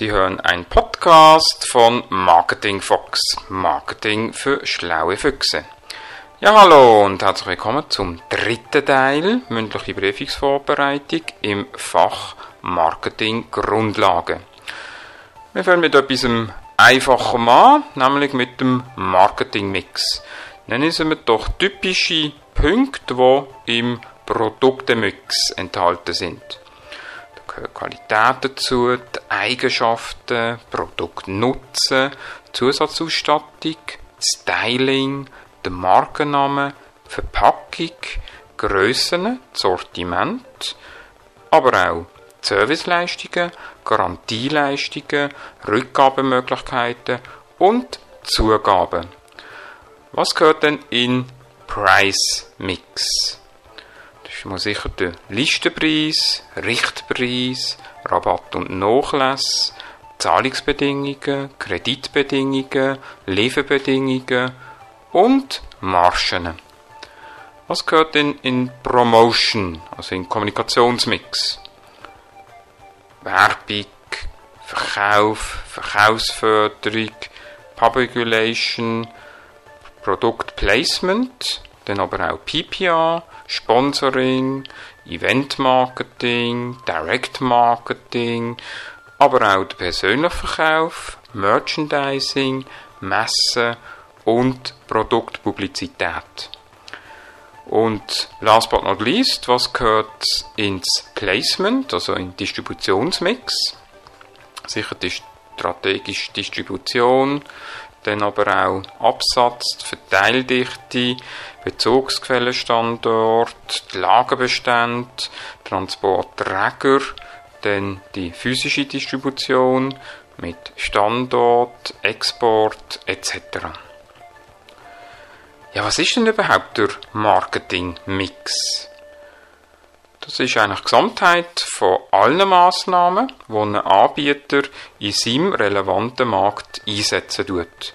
Sie hören einen Podcast von Marketing Fox, Marketing für schlaue Füchse. Ja, hallo und herzlich willkommen zum dritten Teil mündliche Prüfungsvorbereitung im Fach Marketing Grundlagen. Wir fangen mit etwas einfachem an, nämlich mit dem Marketing Mix. Nennen wir doch typische Punkte, die im Produktemix enthalten sind. Gehört Qualität dazu, die Eigenschaften, Produktnutzen, Zusatzausstattung, Styling, der Markenname, Verpackung, Grössen, Sortiment, aber auch Serviceleistungen, Garantieleistungen, Rückgabemöglichkeiten und Zugaben. Was gehört denn in Price Mix? Ist mal sicher der Listenpreis, Richtpreis, Rabatt und Nachlass, Zahlungsbedingungen, Kreditbedingungen, Lieferbedingungen und Margen. Was gehört denn in Promotion, also in Kommunikationsmix? Werbung, Verkauf, Verkaufsförderung, Public Relation, Product Placement, dann aber auch PPA, Sponsoring, Event Marketing, Direct Marketing, aber auch der persönliche Verkauf, Merchandising, Messen und Produktpublizität. Und last but not least, was gehört ins Placement, also in Distributionsmix? Sicher die strategische Distribution, dann aber auch Absatz, Verteildichte, Bezugsquellenstandort, die Lagerbestände, Transportträger, dann die physische Distribution mit Standort, Export etc. Ja, was ist denn überhaupt der Marketing-Mix? Das ist eigentlich die Gesamtheit von allen Massnahmen, die ein Anbieter in seinem relevanten Markt einsetzen tut,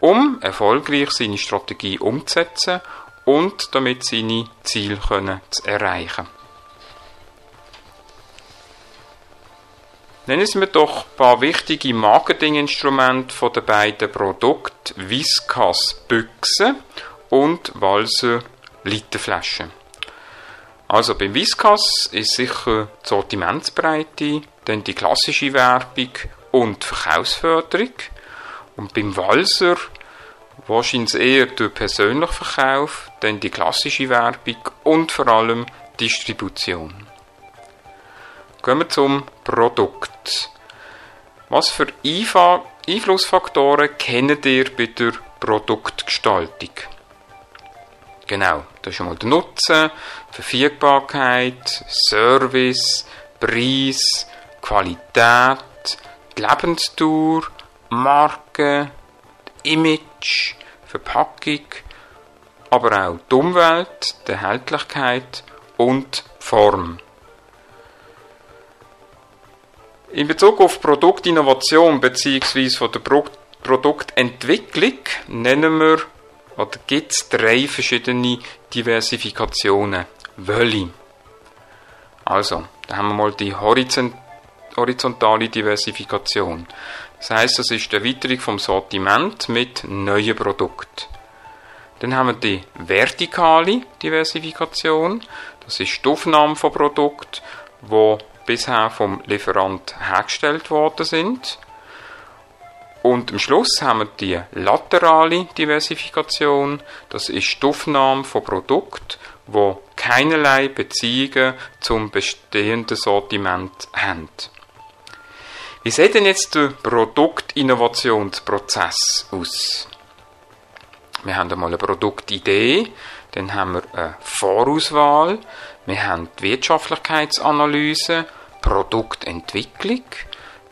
um erfolgreich seine Strategie umzusetzen und damit seine Ziele können zu erreichen. Nennen Sie mir doch ein paar wichtige Marketinginstrumente den beiden Produkten Viscas Büchse und Walser Literflaschen. Also beim Viscas ist sicher die Sortimentsbreite, dann die klassische Werbung und die Verkaufsförderung. Und beim Walser wahrscheinlich eher der persönliche Verkauf, dann die klassische Werbung und vor allem Distribution. Gehen wir zum Produkt. Was für Einflussfaktoren kennt ihr bei der Produktgestaltung? Genau, das ist einmal der Nutzen, Verfügbarkeit, Service, Preis, Qualität, die Lebensdauer, Marke, Image, Verpackung, aber auch die Umwelt, die Erhältlichkeit und Form. In Bezug auf Produktinnovation bzw. von Produktentwicklung nennen wir oder gibt es drei verschiedene Diversifikationen. Welche? Also, da haben wir mal die horizontale Diversifikation. Das heißt, das ist die Erweiterung vom Sortiment mit neuen Produkten. Dann haben wir die vertikale Diversifikation. Das ist die Aufnahme von Produkten, die bisher vom Lieferant hergestellt worden sind. Und am Schluss haben wir die laterale Diversifikation. Das ist die Aufnahme von Produkten, die keinerlei Beziehungen zum bestehenden Sortiment haben. Wie sieht denn jetzt der Produktinnovationsprozess aus? Wir haben einmal eine Produktidee, dann haben wir eine Vorauswahl, wir haben die Wirtschaftlichkeitsanalyse, Produktentwicklung,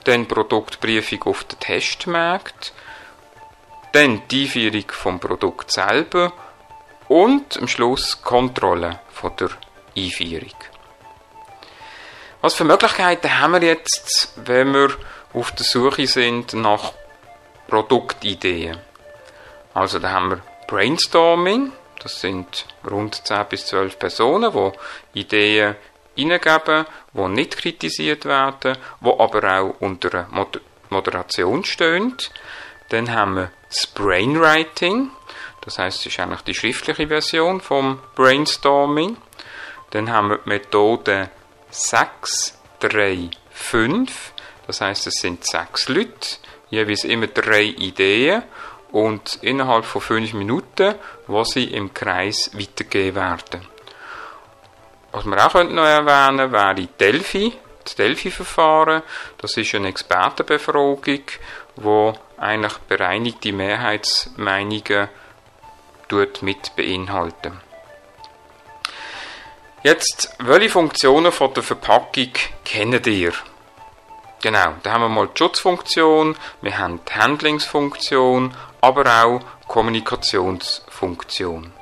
dann Produktprüfung auf den Testmärkten, dann die Einführung vom Produkt selber und am Schluss Kontrolle von der Einführung. Was für Möglichkeiten haben wir jetzt, wenn wir auf der Suche sind nach Produktideen? Also da haben wir Brainstorming, das sind rund 10 bis 12 Personen, die Ideen hineingeben, die nicht kritisiert werden, die aber auch unter Moderation stehen. Dann haben wir das Brainwriting, das heißt, es ist eigentlich die schriftliche Version vom Brainstorming. Dann haben wir die Methode 6, 3, 5. Das heißt, es sind sechs Leute, jeweils immer drei Ideen und innerhalb von fünf Minuten, wo sie im Kreis weitergegeben werden. Was wir auch noch erwähnen wäre Delphi, das Delphi-Verfahren. Das ist eine Expertenbefragung, wo eigentlich bereinigte Mehrheitsmeinungen mit beinhalten. Jetzt, welche Funktionen von der Verpackung kennt ihr? Genau, da haben wir mal die Schutzfunktion, wir haben die Handlingsfunktion, aber auch Kommunikationsfunktion.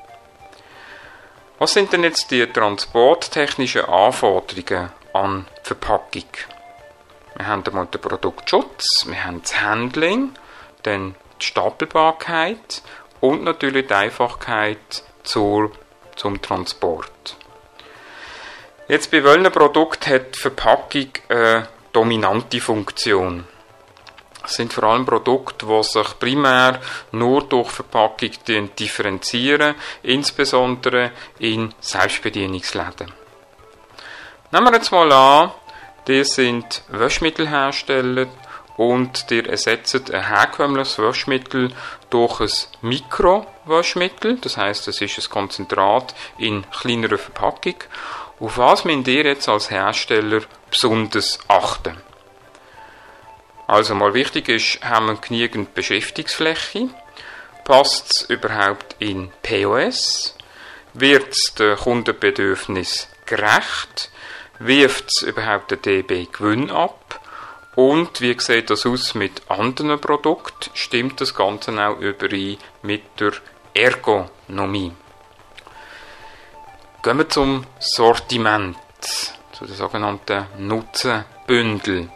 Was sind denn jetzt die transporttechnischen Anforderungen an die Verpackung? Wir haben einmal den Produktschutz, wir haben das Handling, dann die Stapelbarkeit und natürlich die Einfachkeit zur, zum Transport. Jetzt bei welchem Produkt hat die Verpackung eine dominante Funktion? Sind vor allem Produkte, die sich primär nur durch Verpackung differenzieren, insbesondere in Selbstbedienungsläden. Nehmen wir jetzt mal an, die sind Waschmittelhersteller und die ersetzen ein herkömmliches Waschmittel durch ein Mikrowaschmittel, das heißt, es ist ein Konzentrat in kleinerer Verpackung. Auf was müsst ihr jetzt als Hersteller besonders achten? Also mal wichtig ist, haben wir genügend Beschriftungsfläche? Passt es überhaupt in POS? Wird es den Kundenbedürfnis gerecht? Wirft es überhaupt den DB Gewinn ab? Und wie sieht das aus mit anderen Produkten? Stimmt das Ganze auch überein mit der Ergonomie? Gehen wir zum Sortiment, zu den sogenannten Nutzenbündel.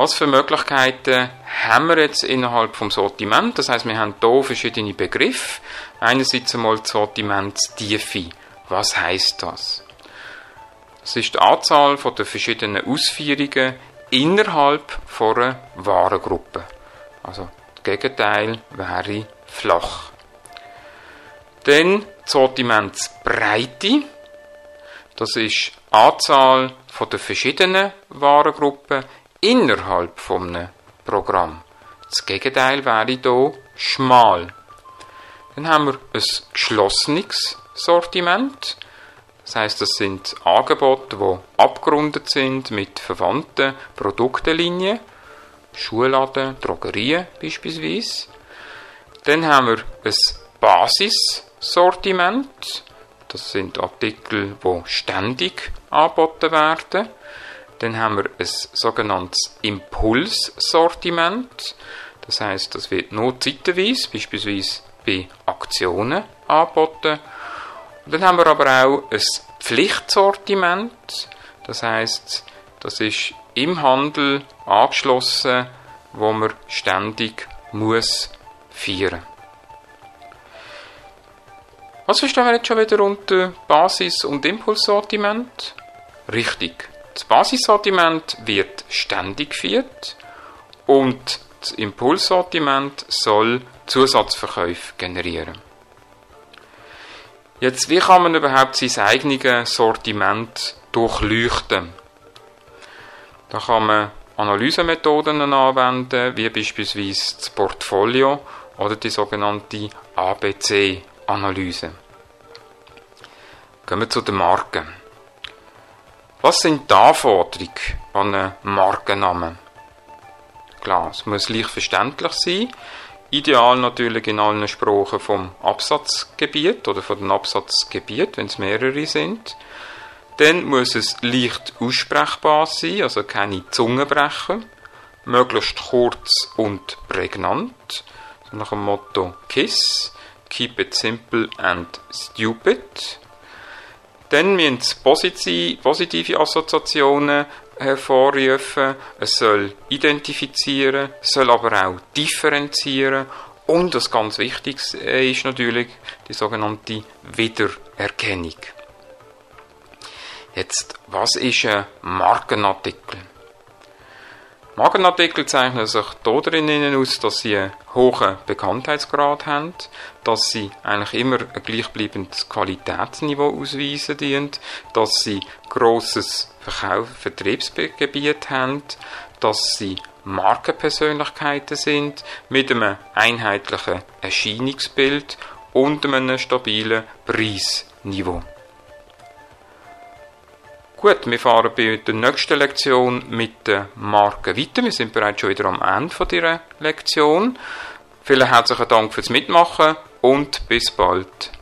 Was für Möglichkeiten haben wir jetzt innerhalb vom Sortiment? Das heißt, wir haben hier verschiedene Begriffe. Einerseits einmal die Sortimentstiefe. Was heißt das? Das ist die Anzahl der verschiedenen Ausführungen innerhalb von einer Warengruppe. Also das Gegenteil wäre flach. Dann die Sortimentsbreite. Das ist die Anzahl der verschiedenen Warengruppen innerhalb von einem Programm. Das Gegenteil wäre hier schmal. Dann haben wir ein geschlossenes Sortiment. Das heißt, das sind Angebote, die abgerundet sind mit verwandten Produktenlinien. Schuhladen, Drogerien beispielsweise. Dann haben wir ein Basissortiment. Das sind Artikel, die ständig angeboten werden. Dann haben wir ein sogenanntes Impulssortiment. Das heißt, das wird nur zeitweise, beispielsweise bei Aktionen angeboten. Dann haben wir aber auch ein Pflichtsortiment. Das heißt, das ist im Handel angeschlossen, wo man ständig muss feiern. Was verstehen wir jetzt schon wieder unter Basis- und Impulssortiment? Richtig. Das Basissortiment wird ständig geführt und das Impulssortiment soll Zusatzverkäufe generieren. Jetzt, wie kann man überhaupt sein eigenes Sortiment durchleuchten? Da kann man Analysemethoden anwenden, wie beispielsweise das Portfolio oder die sogenannte ABC-Analyse. Gehen wir zu den Marken. Was sind die Anforderungen an einen Markennamen? Klar, es muss leicht verständlich sein. Ideal natürlich in allen Sprachen vom Absatzgebiet oder von den Absatzgebiet, wenn es mehrere sind. Dann muss es leicht aussprechbar sein, also keine Zungenbrecher. Möglichst kurz und prägnant. Nach dem Motto KISS, Keep it simple and stupid. Dann müssen es positive Assoziationen hervorrufen, es soll identifizieren, soll aber auch differenzieren und das ganz Wichtigste ist natürlich die sogenannte Wiedererkennung. Jetzt, was ist ein Markenartikel? Markenartikel zeichnen sich darin aus, dass sie einen hohen Bekanntheitsgrad haben, dass sie eigentlich immer ein gleichbleibendes Qualitätsniveau ausweisen dienen, dass sie grosses Verkauf Vertriebsgebiet haben, dass sie Markenpersönlichkeiten sind mit einem einheitlichen Erscheinungsbild und einem stabilen Preisniveau. Gut, wir fahren bei der nächsten Lektion mit den Marken weiter. Wir sind bereits schon wieder am Ende dieser Lektion. Vielen herzlichen Dank fürs Mitmachen und bis bald.